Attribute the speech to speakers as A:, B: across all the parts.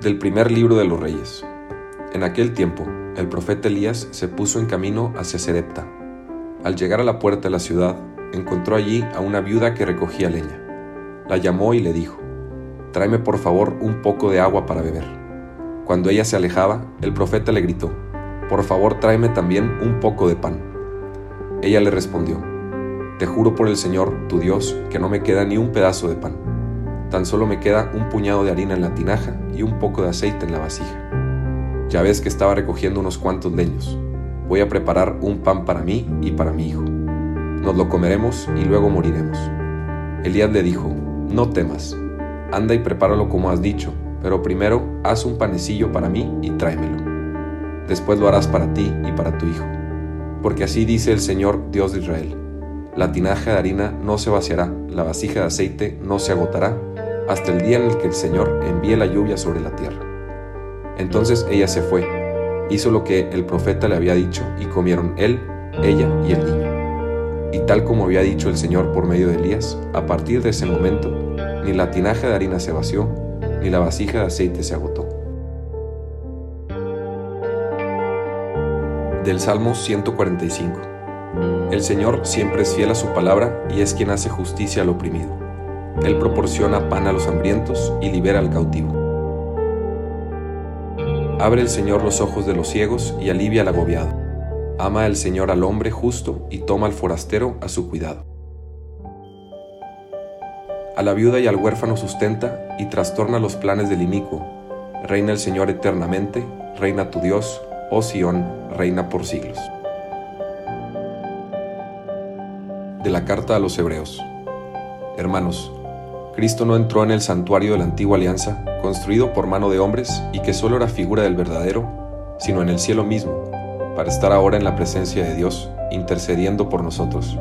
A: Del primer libro de los reyes. En aquel tiempo, el profeta Elías se puso en camino hacia Serepta. Al llegar a la puerta de la ciudad, encontró allí a una viuda que recogía leña. La llamó y le dijo, Tráeme por favor un poco de agua para beber. Cuando ella se alejaba, el profeta le gritó, Por favor tráeme también un poco de pan. Ella le respondió, Te juro por el Señor, tu Dios, que no me queda ni un pedazo de pan Tan solo me queda un puñado de harina en la tinaja y un poco de aceite en la vasija. Ya ves que estaba recogiendo unos cuantos leños. Voy a preparar un pan para mí y para mi hijo. Nos lo comeremos y luego moriremos. Elías le dijo, no temas, anda y prepáralo como has dicho, pero primero haz un panecillo para mí y tráemelo. Después lo harás para ti y para tu hijo. Porque así dice el Señor Dios de Israel. La tinaja de harina no se vaciará, la vasija de aceite no se agotará, hasta el día en el que el Señor envíe la lluvia sobre la tierra. Entonces ella se fue, hizo lo que el profeta le había dicho y comieron él, ella y el niño. Y tal como había dicho el Señor por medio de Elías, a partir de ese momento, ni la tinaja de harina se vació, ni la vasija de aceite se agotó. Del Salmo 145. El Señor siempre es fiel a su palabra y es quien hace justicia al oprimido. Él proporciona pan a los hambrientos y libera al cautivo. Abre el Señor los ojos de los ciegos y alivia al agobiado. Ama el Señor al hombre justo y toma al forastero a su cuidado. A la viuda y al huérfano sustenta y trastorna los planes del inicuo. Reina el Señor eternamente, reina tu Dios, oh Sión, reina por siglos. De la carta a los Hebreos. Hermanos, Cristo no entró en el santuario de la antigua alianza, construido por mano de hombres y que solo era figura del verdadero, sino en el cielo mismo, para estar ahora en la presencia de Dios, intercediendo por nosotros.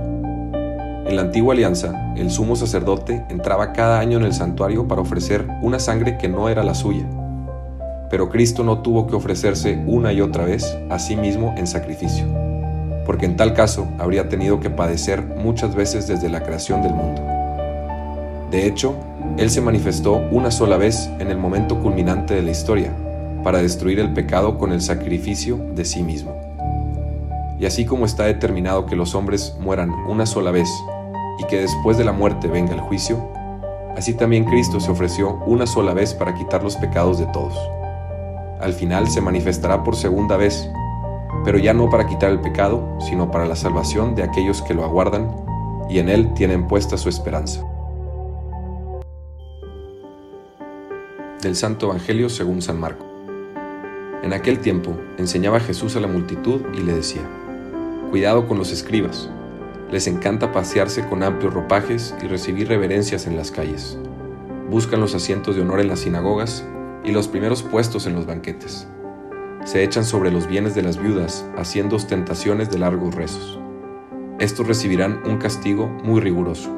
A: En la antigua alianza, el sumo sacerdote entraba cada año en el santuario para ofrecer una sangre que no era la suya. Pero Cristo no tuvo que ofrecerse una y otra vez a sí mismo en sacrificio, porque en tal caso habría tenido que padecer muchas veces desde la creación del mundo. De hecho, Él se manifestó una sola vez en el momento culminante de la historia, para destruir el pecado con el sacrificio de sí mismo. Y así como está determinado que los hombres mueran una sola vez y que después de la muerte venga el juicio, así también Cristo se ofreció una sola vez para quitar los pecados de todos. Al final se manifestará por segunda vez, pero ya no para quitar el pecado, sino para la salvación de aquellos que lo aguardan y en Él tienen puesta su esperanza. del Santo Evangelio según San Marco. En aquel tiempo enseñaba Jesús a la multitud y le decía, Cuidado con los escribas, les encanta pasearse con amplios ropajes y recibir reverencias en las calles. Buscan los asientos de honor en las sinagogas y los primeros puestos en los banquetes. Se echan sobre los bienes de las viudas, haciendo ostentaciones de largos rezos. Estos recibirán un castigo muy riguroso.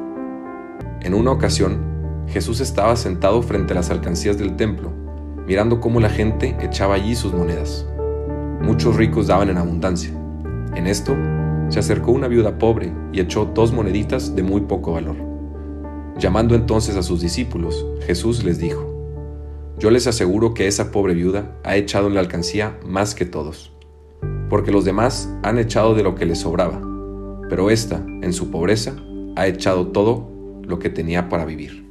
A: En una ocasión, Jesús estaba sentado frente a las alcancías del templo, mirando cómo la gente echaba allí sus monedas. Muchos ricos daban en abundancia. En esto, se acercó una viuda pobre y echó dos moneditas de muy poco valor. Llamando entonces a sus discípulos, Jesús les dijo, Yo les aseguro que esa pobre viuda ha echado en la alcancía más que todos, porque los demás han echado de lo que les sobraba, pero ésta, en su pobreza, ha echado todo lo que tenía para vivir.